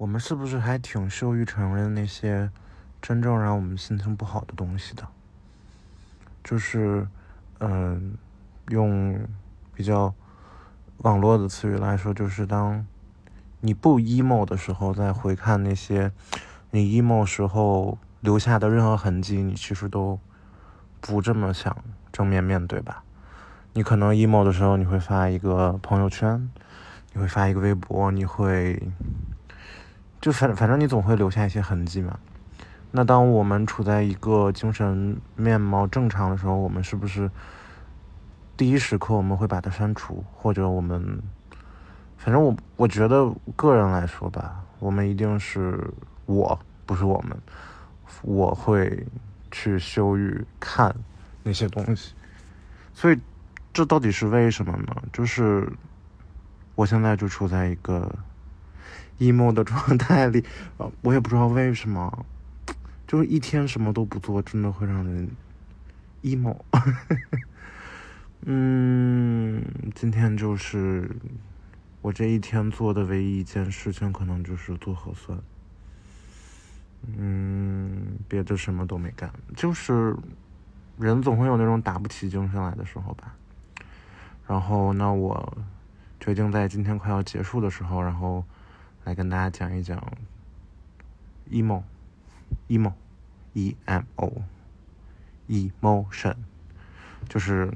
我们是不是还挺羞于承认那些真正让我们心情不好的东西的？就是，嗯，用比较网络的词语来说，就是当你不 emo 的时候，再回看那些你 emo 时候留下的任何痕迹，你其实都不这么想正面面对吧？你可能 emo 的时候，你会发一个朋友圈，你会发一个微博，你会。就反反正你总会留下一些痕迹嘛。那当我们处在一个精神面貌正常的时候，我们是不是第一时刻我们会把它删除，或者我们，反正我我觉得个人来说吧，我们一定是我不是我们，我会去羞于看那些东西。所以这到底是为什么呢？就是我现在就处在一个。Emo 的状态里，呃，我也不知道为什么，就是一天什么都不做，真的会让人 emo。嗯，今天就是我这一天做的唯一一件事情，可能就是做核酸。嗯，别的什么都没干，就是人总会有那种打不起精神来的时候吧。然后，那我决定在今天快要结束的时候，然后。来跟大家讲一讲，emo，emo，e m o，emotion，就是，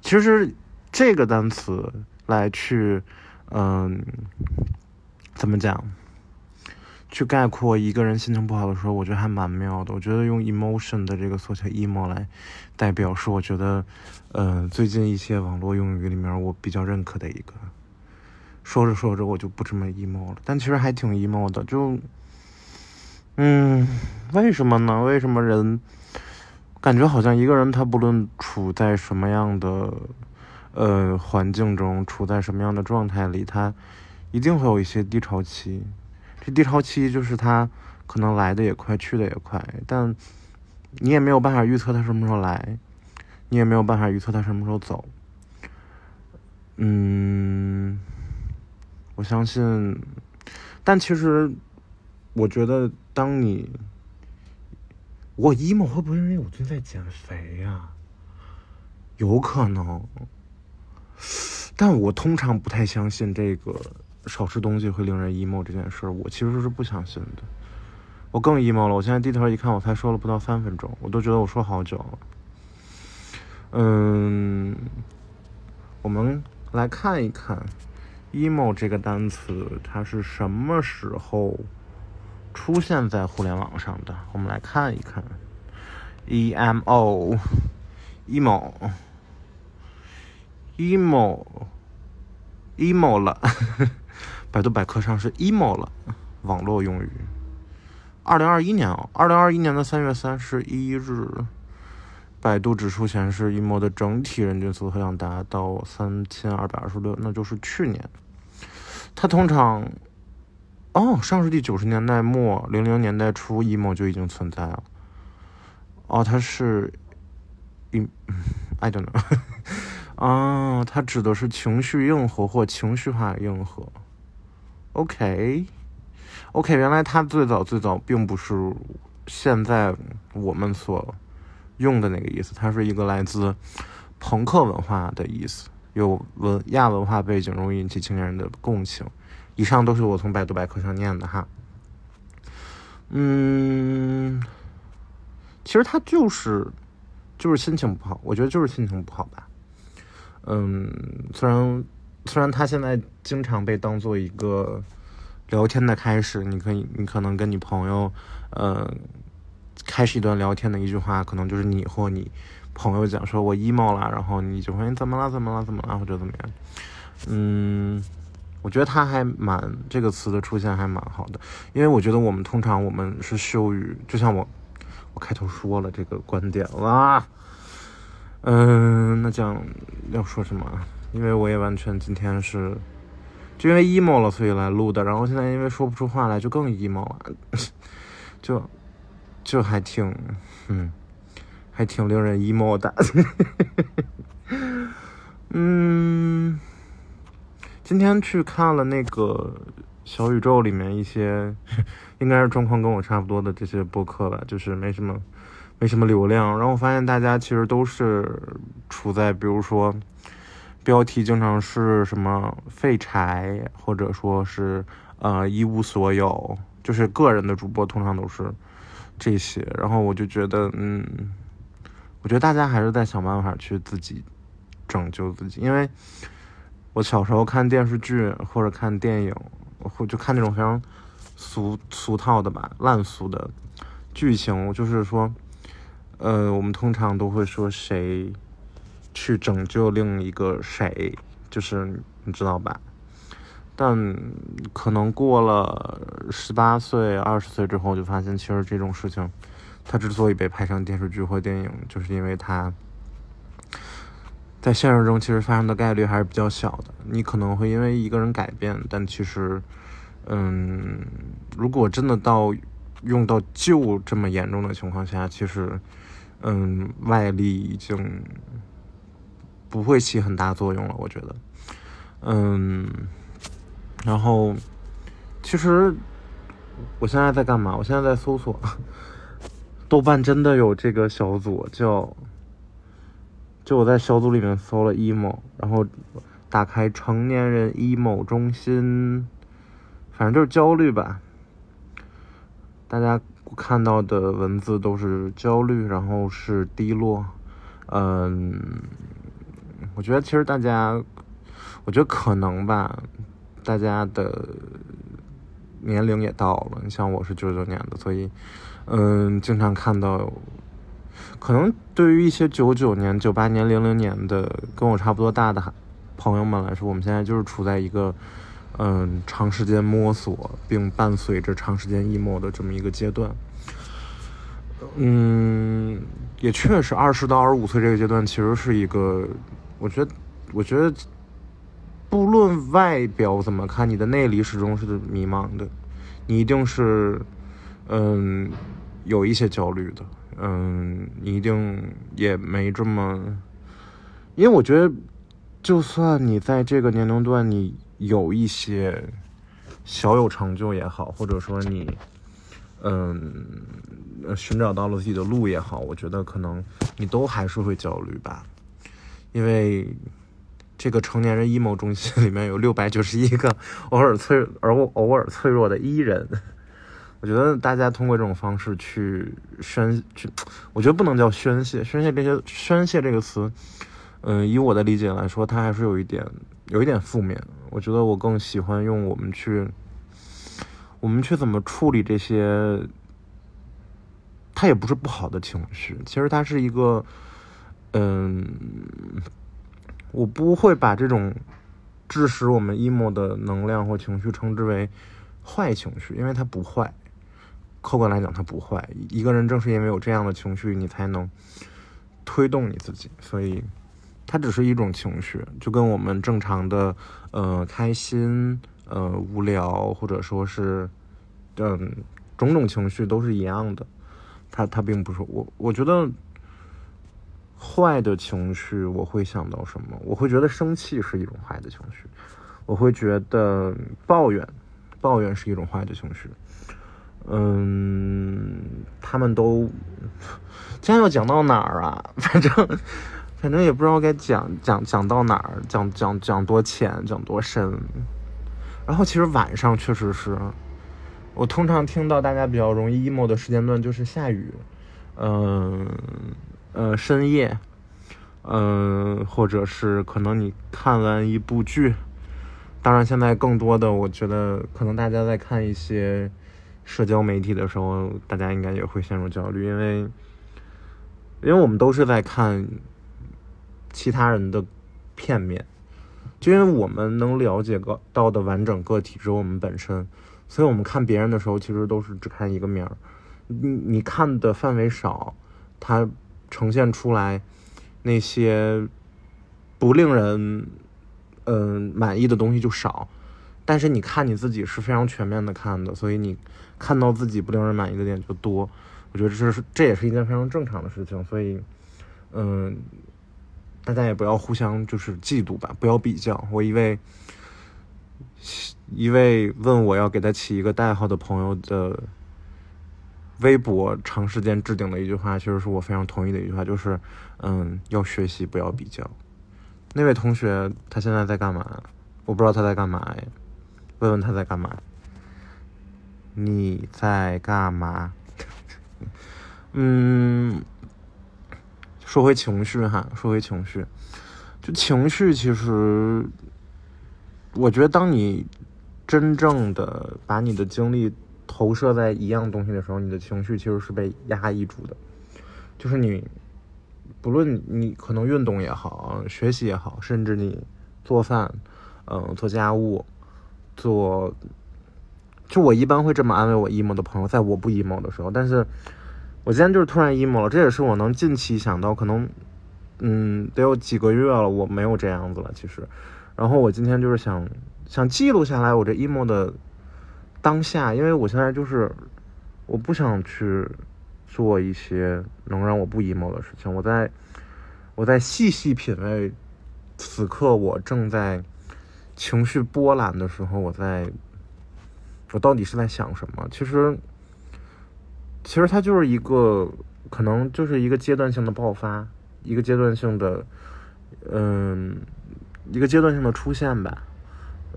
其实这个单词来去，嗯，怎么讲？去概括一个人心情不好的时候，我觉得还蛮妙的。我觉得用 emotion 的这个缩写 emo 来代表，是我觉得，呃，最近一些网络用语里面我比较认可的一个。说着说着，我就不这么 emo 了，但其实还挺 emo 的。就，嗯，为什么呢？为什么人感觉好像一个人他不论处在什么样的呃环境中，处在什么样的状态里，他一定会有一些低潮期。这低潮期就是他可能来的也快，去的也快，但你也没有办法预测他什么时候来，你也没有办法预测他什么时候走。嗯。我相信，但其实，我觉得，当你我 emo 会不会因为我最近在减肥呀？有可能，但我通常不太相信这个少吃东西会令人 emo 这件事儿。我其实是不相信的。我更 emo 了。我现在低头一看，我才说了不到三分钟，我都觉得我说好久了。嗯，我们来看一看。Emo 这个单词，它是什么时候出现在互联网上的？我们来看一看，emo，emo，emo，emo 了。百度百科上是 emo 了，网络用语。二零二一年哦，二零二一年的三月三十一日。百度指数显示，emo 的整体人均搜索量达到三千二百二十六，那就是去年。它通常，哦，上世纪九十年代末、零零年代初，emo 就已经存在了。哦，它是一，i don't know，啊，它指的是情绪硬核或情绪化硬核。OK，OK，原来它最早最早并不是现在我们所用的那个意思，它是一个来自朋克文化的意思。有文亚文化背景，容易引起青年人的共情。以上都是我从百度百科上念的哈。嗯，其实他就是就是心情不好，我觉得就是心情不好吧。嗯，虽然虽然他现在经常被当做一个聊天的开始，你可以你可能跟你朋友，呃，开始一段聊天的一句话，可能就是你或你。朋友讲说我 emo 了，然后你就会你怎么了？怎么了？怎么了？或者怎么样？嗯，我觉得他还蛮这个词的出现还蛮好的，因为我觉得我们通常我们是羞于，就像我我开头说了这个观点啦。嗯，那讲要说什么？因为我也完全今天是就因为 emo 了，所以来录的。然后现在因为说不出话来，就更 emo 了，就就还挺嗯。还挺令人 emo 的，嗯，今天去看了那个小宇宙里面一些，应该是状况跟我差不多的这些播客吧，就是没什么没什么流量。然后我发现大家其实都是处在，比如说标题经常是什么废柴，或者说是呃一无所有，就是个人的主播通常都是这些。然后我就觉得，嗯，我觉得大家还是在想办法去自己拯救自己，因为。我小时候看电视剧或者看电影，或就看那种非常俗俗套的吧，烂俗的剧情。就是说，呃，我们通常都会说谁去拯救另一个谁，就是你知道吧？但可能过了十八岁、二十岁之后，就发现其实这种事情，它之所以被拍成电视剧或电影，就是因为它。在现实中，其实发生的概率还是比较小的。你可能会因为一个人改变，但其实，嗯，如果真的到用到救这么严重的情况下，其实，嗯，外力已经不会起很大作用了。我觉得，嗯，然后，其实我现在在干嘛？我现在在搜索，豆瓣真的有这个小组叫。就我在小组里面搜了 emo，然后打开成年人 emo 中心，反正就是焦虑吧。大家看到的文字都是焦虑，然后是低落。嗯，我觉得其实大家，我觉得可能吧，大家的年龄也到了。你像我是九九年的，所以嗯，经常看到。可能对于一些九九年、九八年、零零年的跟我差不多大的朋友们来说，我们现在就是处在一个嗯长时间摸索并伴随着长时间 emo 的这么一个阶段。嗯，也确实，二十到二十五岁这个阶段其实是一个，我觉得，我觉得不论外表怎么看，你的内里始终是迷茫的，你一定是嗯有一些焦虑的。嗯，你一定也没这么，因为我觉得，就算你在这个年龄段，你有一些小有成就也好，或者说你，嗯，寻找到了自己的路也好，我觉得可能你都还是会焦虑吧，因为这个成年人 emo 中心里面有六百九十一个偶尔脆而偶尔脆弱的 E 人。我觉得大家通过这种方式去宣去，我觉得不能叫宣泄，宣泄这些宣泄这个词，嗯，以我的理解来说，它还是有一点有一点负面。我觉得我更喜欢用我们去，我们去怎么处理这些，它也不是不好的情绪，其实它是一个，嗯，我不会把这种致使我们 emo 的能量或情绪称之为坏情绪，因为它不坏。客观来讲，它不坏。一个人正是因为有这样的情绪，你才能推动你自己。所以，它只是一种情绪，就跟我们正常的呃开心、呃无聊，或者说是嗯种种情绪都是一样的。它它并不是我，我觉得坏的情绪，我会想到什么？我会觉得生气是一种坏的情绪，我会觉得抱怨，抱怨是一种坏的情绪。嗯，他们都，今天要讲到哪儿啊？反正，反正也不知道该讲讲讲到哪儿，讲讲讲多浅，讲多深。然后其实晚上确实是，我通常听到大家比较容易 emo 的时间段就是下雨，嗯呃深夜，嗯或者是可能你看完一部剧，当然现在更多的我觉得可能大家在看一些。社交媒体的时候，大家应该也会陷入焦虑，因为，因为我们都是在看其他人的片面，就因为我们能了解个到的完整个体只有我们本身，所以我们看别人的时候，其实都是只看一个面儿，你你看的范围少，它呈现出来那些不令人嗯满意的东西就少。但是你看你自己是非常全面的看的，所以你看到自己不令人满意的点就多。我觉得这是这也是一件非常正常的事情，所以，嗯，大家也不要互相就是嫉妒吧，不要比较。我一位一位问我要给他起一个代号的朋友的 微博长时间置顶的一句话，其实是我非常同意的一句话，就是嗯，要学习，不要比较。那位同学他现在在干嘛？我不知道他在干嘛哎，问问他在干嘛？你在干嘛？嗯，说回情绪哈，说回情绪，就情绪其实，我觉得当你真正的把你的精力投射在一样东西的时候，你的情绪其实是被压抑住的，就是你。不论你可能运动也好，学习也好，甚至你做饭，嗯，做家务，做，就我一般会这么安慰我 emo 的朋友，在我不 emo 的时候。但是我今天就是突然 emo 了，这也是我能近期想到，可能，嗯，得有几个月了，我没有这样子了，其实。然后我今天就是想想记录下来我这 emo 的当下，因为我现在就是我不想去。做一些能让我不 emo 的事情。我在，我在细细品味此刻我正在情绪波澜的时候，我在，我到底是在想什么？其实，其实它就是一个，可能就是一个阶段性的爆发，一个阶段性的，嗯，一个阶段性的出现吧。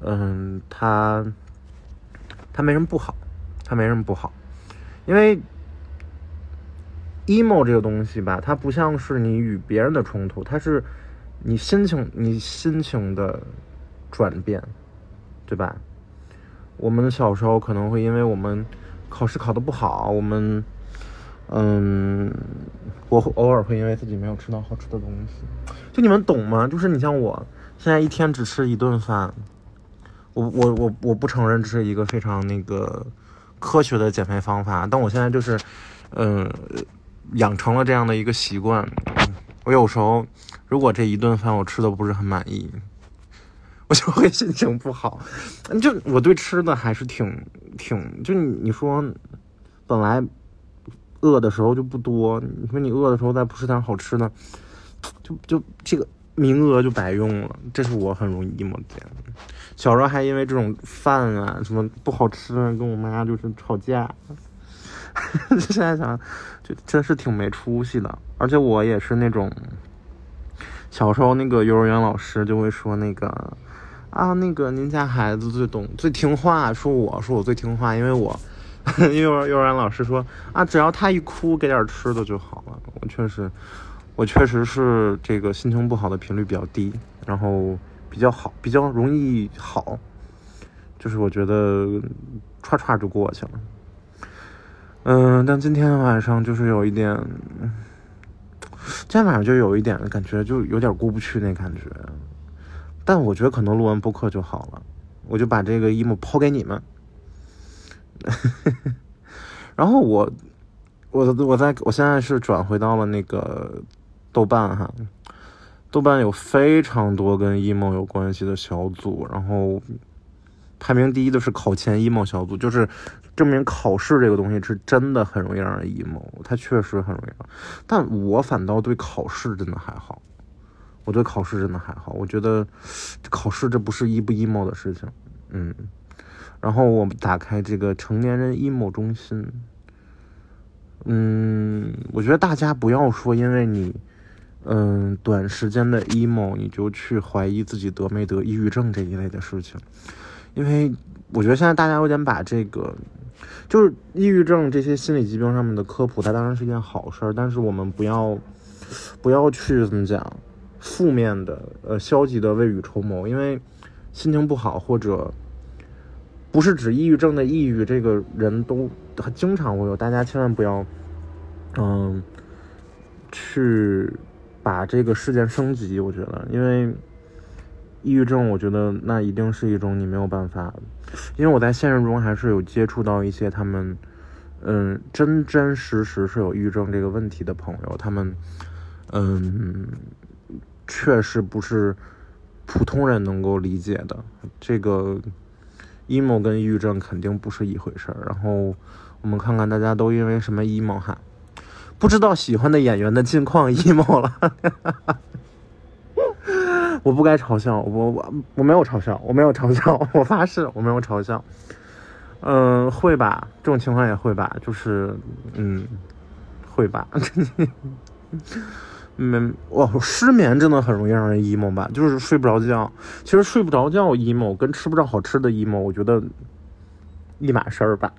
嗯，它，它没什么不好，它没什么不好，因为。emo 这个东西吧，它不像是你与别人的冲突，它是你心情、你心情的转变，对吧？我们小时候可能会因为我们考试考的不好，我们，嗯，我会偶尔会因为自己没有吃到好吃的东西，就你们懂吗？就是你像我现在一天只吃一顿饭，我我我我不承认这是一个非常那个科学的减肥方法，但我现在就是，嗯。养成了这样的一个习惯，我有时候如果这一顿饭我吃的不是很满意，我就会心情不好。就我对吃的还是挺挺，就你你说本来饿的时候就不多，你说你饿的时候再不吃点好吃的，就就这个名额就白用了。这是我很容易 emo 的点。小时候还因为这种饭啊什么不好吃，跟我妈就是吵架。现在想，就真是挺没出息的。而且我也是那种，小时候那个幼儿园老师就会说那个，啊，那个您家孩子最懂、最听话，说我说我最听话，因为我，幼儿幼儿园老师说啊，只要他一哭，给点吃的就好了。我确实，我确实是这个心情不好的频率比较低，然后比较好，比较容易好，就是我觉得歘歘就过去了。嗯，但今天晚上就是有一点，今天晚上就有一点感觉，就有点过不去那感觉。但我觉得可能录完播客就好了，我就把这个 emo 抛给你们。然后我，我我在我现在是转回到了那个豆瓣哈，豆瓣有非常多跟 emo 有关系的小组，然后。排名第一的是考前 emo 小组，就是证明考试这个东西是真的很容易让人 emo，它确实很容易。但我反倒对考试真的还好，我对考试真的还好，我觉得考试这不是 e 不 emo 的事情，嗯。然后我们打开这个成年人 emo 中心，嗯，我觉得大家不要说因为你，嗯，短时间的 emo 你就去怀疑自己得没得抑郁症这一类的事情。因为我觉得现在大家有点把这个，就是抑郁症这些心理疾病上面的科普，它当然是一件好事儿，但是我们不要不要去怎么讲负面的、呃消极的未雨绸缪，因为心情不好或者不是指抑郁症的抑郁，这个人都经常会有，大家千万不要嗯去把这个事件升级，我觉得，因为。抑郁症，我觉得那一定是一种你没有办法，因为我在现实中还是有接触到一些他们，嗯，真真实实是有抑郁症这个问题的朋友，他们，嗯，确实不是普通人能够理解的。这个 emo 跟抑郁症肯定不是一回事儿。然后我们看看大家都因为什么 emo 哈，不知道喜欢的演员的近况 emo 了。我不该嘲笑我我我没有嘲笑我没有嘲笑我发誓我没有嘲笑。嗯，会吧，这种情况也会吧，就是嗯，会吧。没，哇，失眠真的很容易让人 emo 吧，就是睡不着觉。其实睡不着觉 emo 跟吃不着好吃的 emo，我觉得一码事儿吧。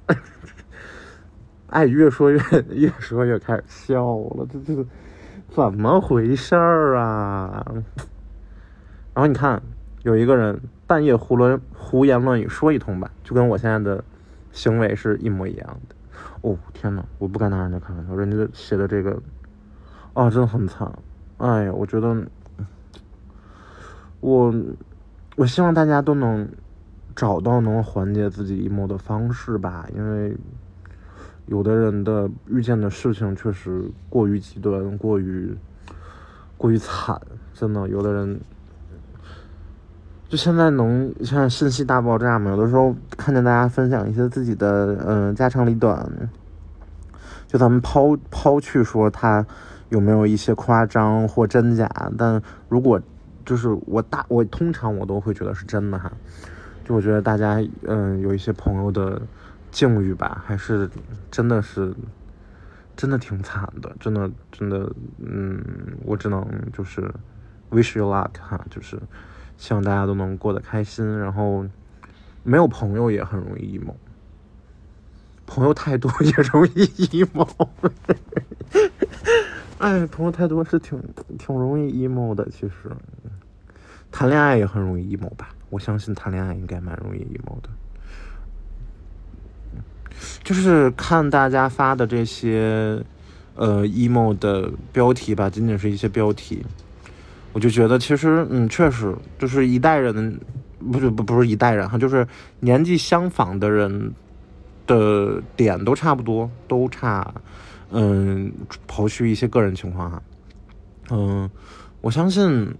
哎，越说越 越说越开始笑了，这这怎么回事儿啊？然后你看，有一个人半夜胡乱胡言乱语说一通吧，就跟我现在的行为是一模一样的。哦，天呐，我不敢拿人家开玩笑，人家写的这个。啊，真的很惨，哎呀，我觉得，我我希望大家都能找到能缓解自己 emo 的方式吧，因为有的人的遇见的事情确实过于极端，过于过于惨，真的，有的人就现在能像信息大爆炸嘛，有的时候看见大家分享一些自己的嗯家长里短，就咱们抛抛去说他。有没有一些夸张或真假？但如果就是我大我通常我都会觉得是真的哈。就我觉得大家嗯有一些朋友的境遇吧，还是真的是真的挺惨的，真的真的嗯，我只能就是 wish you luck 哈，就是希望大家都能过得开心。然后没有朋友也很容易 emo，朋友太多也容易 emo。哎，朋友太多是挺挺容易 emo 的。其实，谈恋爱也很容易 emo 吧？我相信谈恋爱应该蛮容易 emo 的。就是看大家发的这些呃 emo 的标题吧，仅仅是一些标题，我就觉得其实嗯，确实就是一代人，不是不不是一代人哈，就是年纪相仿的人的点都差不多，都差。嗯，刨去一些个人情况哈，嗯，我相信，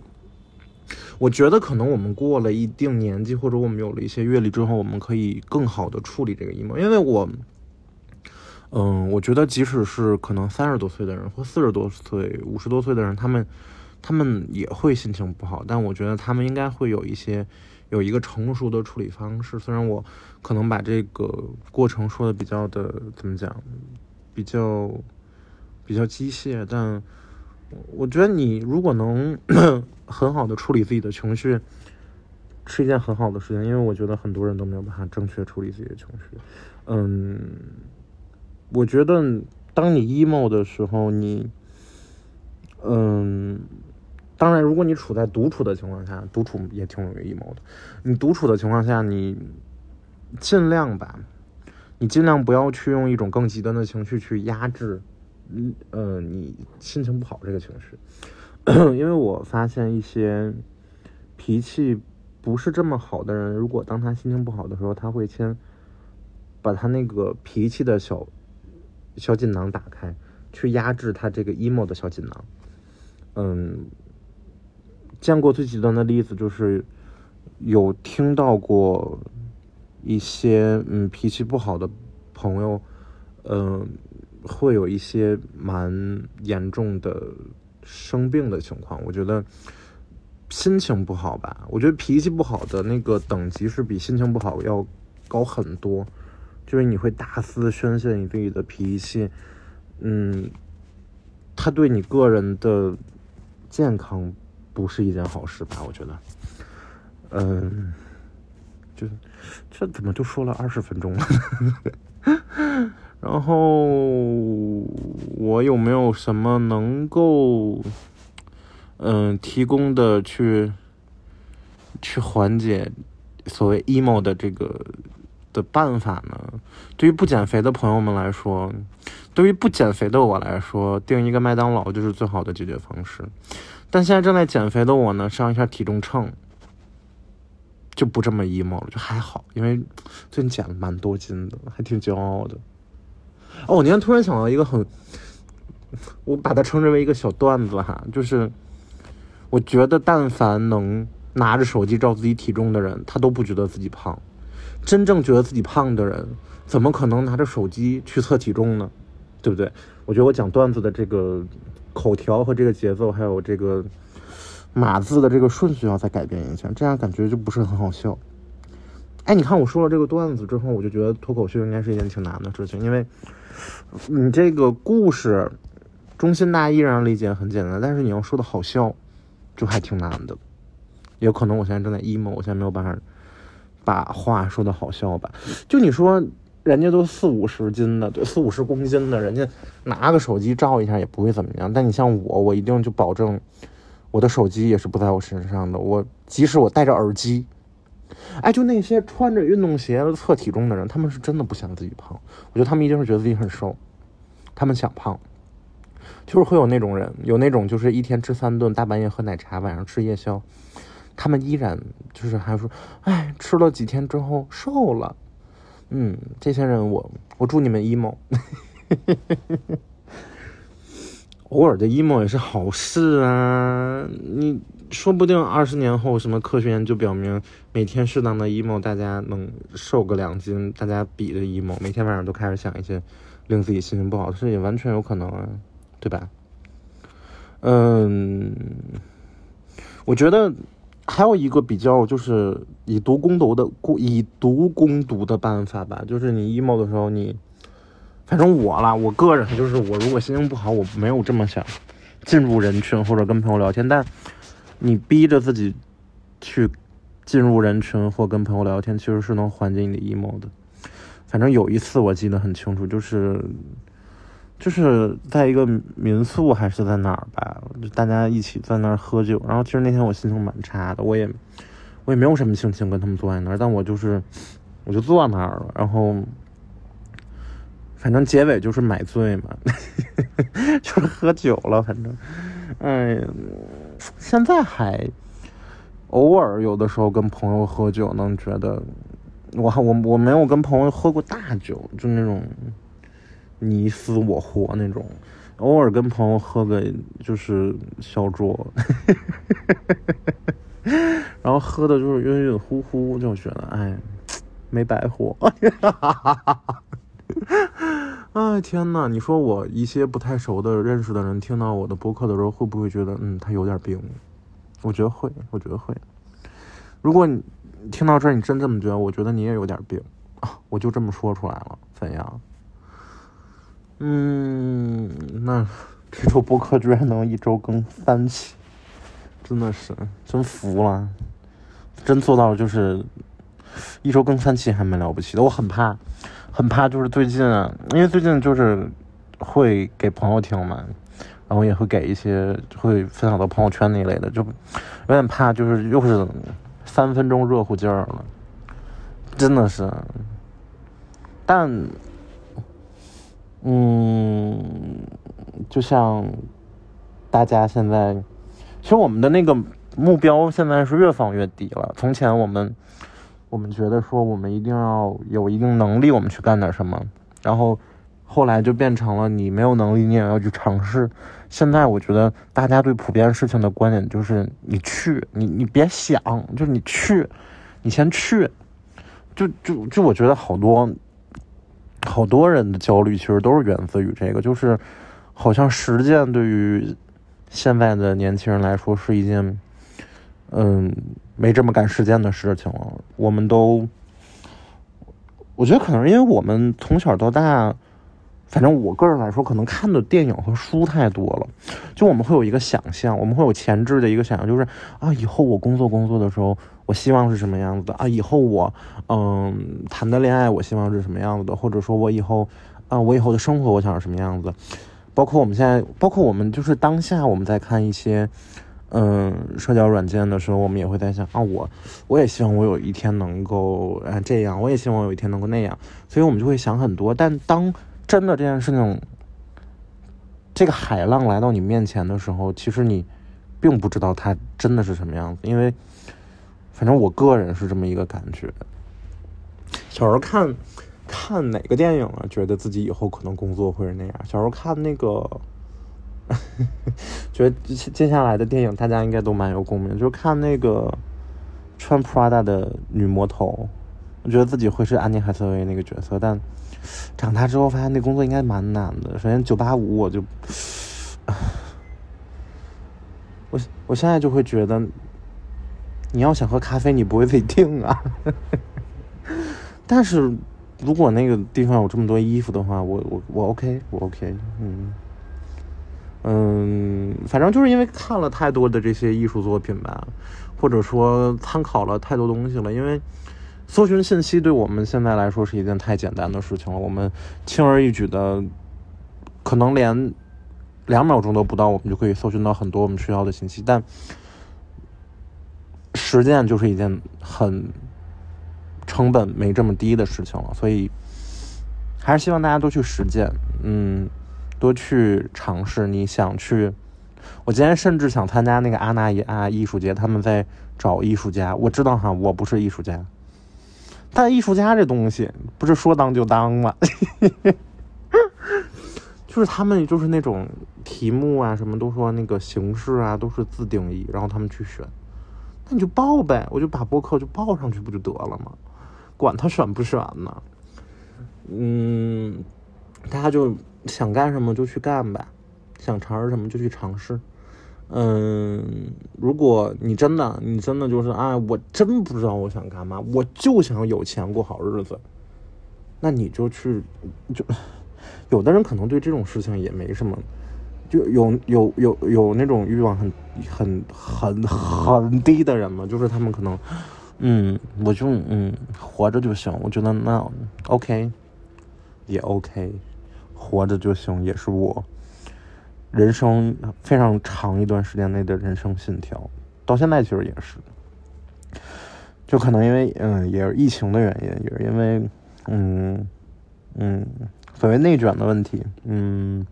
我觉得可能我们过了一定年纪，或者我们有了一些阅历之后，我们可以更好的处理这个 emo。因为我，嗯，我觉得即使是可能三十多岁的人或四十多岁、五十多岁的人，他们，他们也会心情不好，但我觉得他们应该会有一些有一个成熟的处理方式。虽然我可能把这个过程说的比较的怎么讲？比较比较机械，但我觉得你如果能 很好的处理自己的情绪，是一件很好的事情。因为我觉得很多人都没有办法正确处理自己的情绪。嗯，我觉得当你 emo 的时候，你，嗯，当然，如果你处在独处的情况下，独处也挺容易 emo 的。你独处的情况下，你尽量吧。你尽量不要去用一种更极端的情绪去压制，嗯呃，你心情不好这个情绪，因为我发现一些脾气不是这么好的人，如果当他心情不好的时候，他会先把他那个脾气的小小锦囊打开，去压制他这个 emo 的小锦囊。嗯，见过最极端的例子就是有听到过。一些嗯脾气不好的朋友，嗯，会有一些蛮严重的生病的情况。我觉得心情不好吧，我觉得脾气不好的那个等级是比心情不好要高很多，就是你会大肆宣泄你自己的脾气，嗯，他对你个人的健康不是一件好事吧？我觉得，嗯。就这怎么就说了二十分钟了？然后我有没有什么能够嗯提供的去去缓解所谓 emo 的这个的办法呢？对于不减肥的朋友们来说，对于不减肥的我来说，订一个麦当劳就是最好的解决方式。但现在正在减肥的我呢，上一下体重秤。就不这么 emo 了，就还好，因为最近减了蛮多斤的，还挺骄傲的。哦，我今天突然想到一个很，我把它称之为一个小段子哈，就是我觉得但凡能拿着手机照自己体重的人，他都不觉得自己胖。真正觉得自己胖的人，怎么可能拿着手机去测体重呢？对不对？我觉得我讲段子的这个口条和这个节奏，还有这个。码字的这个顺序要再改变一下，这样感觉就不是很好笑。哎，你看我说了这个段子之后，我就觉得脱口秀应该是一件挺难的事情，因为你这个故事中心大意让人理解很简单，但是你要说的好笑，就还挺难的。有可能我现在正在 emo，我现在没有办法把话说的好笑吧？就你说人家都四五十斤的，对，四五十公斤的，人家拿个手机照一下也不会怎么样。但你像我，我一定就保证我的手机也是不在我身上的。我即使我戴着耳机，哎，就那些穿着运动鞋测体重的人，他们是真的不想自己胖。我觉得他们一定是觉得自己很瘦，他们想胖，就是会有那种人，有那种就是一天吃三顿，大半夜喝奶茶，晚上吃夜宵。他们依然就是还说，哎，吃了几天之后瘦了，嗯，这些人我我祝你们 emo，偶尔的 emo 也是好事啊，你说不定二十年后什么科学研究表明，每天适当的 emo，大家能瘦个两斤，大家比的 emo，每天晚上都开始想一些令自己心情不好的事，也完全有可能啊，对吧？嗯，我觉得。还有一个比较就是以毒攻毒的以毒攻毒的办法吧，就是你 emo 的时候，你反正我啦，我个人就是我如果心情不好，我没有这么想进入人群或者跟朋友聊天，但你逼着自己去进入人群或跟朋友聊天，其实是能缓解你的 emo 的。反正有一次我记得很清楚，就是。就是在一个民宿还是在哪儿吧，就大家一起在那儿喝酒。然后其实那天我心情蛮差的，我也我也没有什么心情跟他们坐在那儿，但我就是我就坐那儿了。然后反正结尾就是买醉嘛，就是喝酒了。反正，哎，现在还偶尔有的时候跟朋友喝酒，能觉得我我我没有跟朋友喝过大酒，就那种。你死我活那种，偶尔跟朋友喝个就是小酌，然后喝的就是晕晕乎乎，就觉得哎，没白活。哈哈哈哈哈哎天呐，你说我一些不太熟的认识的人听到我的播客的时候，会不会觉得嗯他有点病？我觉得会，我觉得会。如果你听到这儿你真这么觉得，我觉得你也有点病啊！我就这么说出来了，怎样？嗯，那这周播客居然能一周更三期，真的是真服了，真做到了就是一周更三期还蛮了不起的。我很怕，很怕就是最近啊，因为最近就是会给朋友听嘛，然后也会给一些会分享到朋友圈那一类的，就有点怕就是又是三分钟热乎劲儿了，真的是，但。嗯，就像大家现在，其实我们的那个目标现在是越放越低了。从前我们，我们觉得说我们一定要有一定能力，我们去干点什么，然后后来就变成了你没有能力，你也要去尝试。现在我觉得大家对普遍事情的观点就是你去，你你别想，就是你去，你先去，就就就我觉得好多。好多人的焦虑其实都是源自于这个，就是好像实践对于现在的年轻人来说是一件，嗯，没这么干实践的事情了。我们都，我觉得可能是因为我们从小到大。反正我个人来说，可能看的电影和书太多了，就我们会有一个想象，我们会有前置的一个想象，就是啊，以后我工作工作的时候，我希望是什么样子的啊？以后我嗯谈的恋爱，我希望是什么样子的？或者说我以后啊，我以后的生活，我想是什么样子？包括我们现在，包括我们就是当下我们在看一些嗯社交软件的时候，我们也会在想啊，我我也希望我有一天能够啊这样，我也希望我有一天能够那样，所以我们就会想很多。但当真的这件事情，这个海浪来到你面前的时候，其实你并不知道它真的是什么样子，因为反正我个人是这么一个感觉。小时候看看哪个电影啊，觉得自己以后可能工作会是那样。小时候看那个，觉得接接下来的电影大家应该都蛮有共鸣，就是看那个穿 Prada 的女魔头，我觉得自己会是安妮海瑟薇那个角色，但。长大之后发现那工作应该蛮难的。首先九八五我就，我我现在就会觉得，你要想喝咖啡，你不会自己订啊。但是如果那个地方有这么多衣服的话，我我我 OK，我 OK，嗯嗯，反正就是因为看了太多的这些艺术作品吧，或者说参考了太多东西了，因为搜寻信息对我们现在来说是一件太简单的事情了，我们轻而易举的，可能连。两秒钟都不到，我们就可以搜寻到很多我们需要的信息。但实践就是一件很成本没这么低的事情了，所以还是希望大家都去实践，嗯，多去尝试。你想去，我今天甚至想参加那个阿那亚艺术节，他们在找艺术家。我知道哈，我不是艺术家，但艺术家这东西不是说当就当吗？就是他们就是那种题目啊，什么都说那个形式啊，都是自定义，然后他们去选，那你就报呗，我就把播客就报上去不就得了吗？管他选不选呢？嗯，大家就想干什么就去干呗，想尝试什么就去尝试。嗯，如果你真的，你真的就是啊，我真不知道我想干嘛，我就想有钱过好日子，那你就去就。有的人可能对这种事情也没什么，就有有有有那种欲望很很很很低的人嘛，就是他们可能，嗯，我就嗯活着就行，我觉得那 OK，也 OK，活着就行，也是我人生非常长一段时间内的人生信条，到现在其实也是，就可能因为嗯也是疫情的原因，也是因为嗯嗯。所谓内卷的问题，嗯，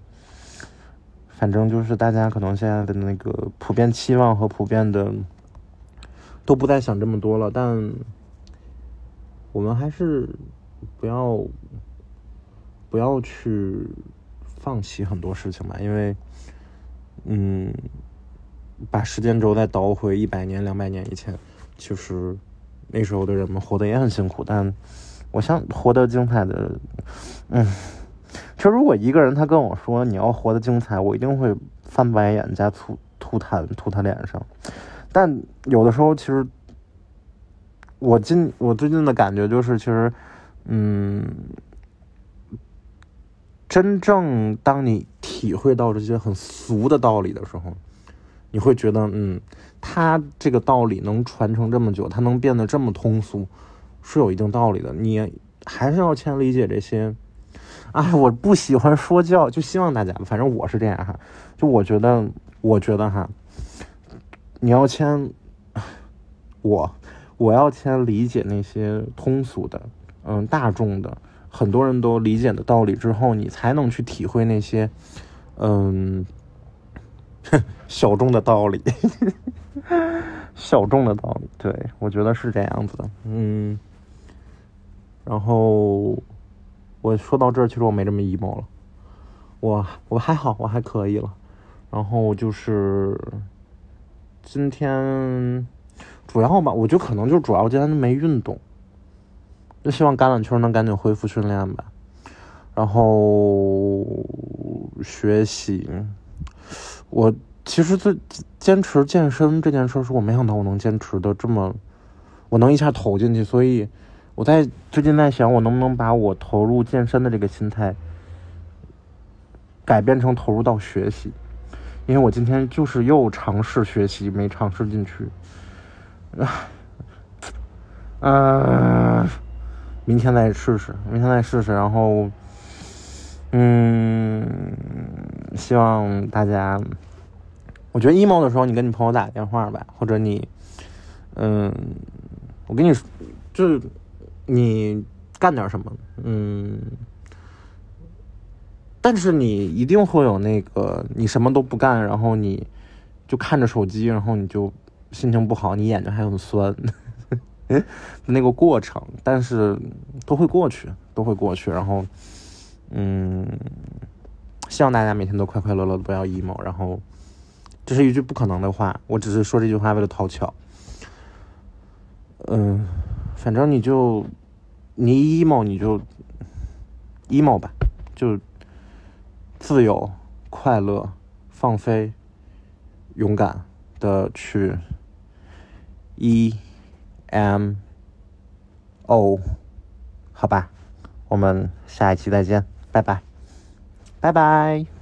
反正就是大家可能现在的那个普遍期望和普遍的都不再想这么多了，但我们还是不要不要去放弃很多事情吧，因为，嗯，把时间轴再倒回一百年、两百年以前，其实那时候的人们活得也很辛苦，但我想活得精彩的，嗯。其实，如果一个人他跟我说你要活得精彩，我一定会翻白眼加吐吐痰吐他脸上。但有的时候，其实我近我最近的感觉就是，其实，嗯，真正当你体会到这些很俗的道理的时候，你会觉得，嗯，他这个道理能传承这么久，他能变得这么通俗，是有一定道理的。你还是要先理解这些。哎，我不喜欢说教，就希望大家，反正我是这样哈。就我觉得，我觉得哈，你要先，我我要先理解那些通俗的，嗯，大众的，很多人都理解的道理之后，你才能去体会那些，嗯，小众的道理，小众的道理。对我觉得是这样子的，嗯，然后。我说到这儿，其实我没这么 emo 了，我我还好，我还可以了。然后就是今天主要吧，我就可能就主要今天没运动，就希望橄榄球能赶紧恢复训练吧。然后学习，我其实最坚持健身这件事，是我没想到我能坚持的这么，我能一下投进去，所以。我在最近在想，我能不能把我投入健身的这个心态改变成投入到学习？因为我今天就是又尝试学习，没尝试进去。啊嗯，明天再试试，明天再试试。然后，嗯，希望大家，我觉得 emo 的时候，你跟你朋友打个电话吧，或者你，嗯，我跟你说，就是。你干点什么？嗯，但是你一定会有那个，你什么都不干，然后你就看着手机，然后你就心情不好，你眼睛还很酸，那个过程。但是都会过去，都会过去。然后，嗯，希望大家每天都快快乐乐的，不要 emo。然后，这是一句不可能的话，我只是说这句话为了讨巧。嗯。反正你就，你 emo 你就 emo 吧，就自由、快乐、放飞、勇敢，的去 E M O，好吧，我们下一期再见，拜拜，拜拜。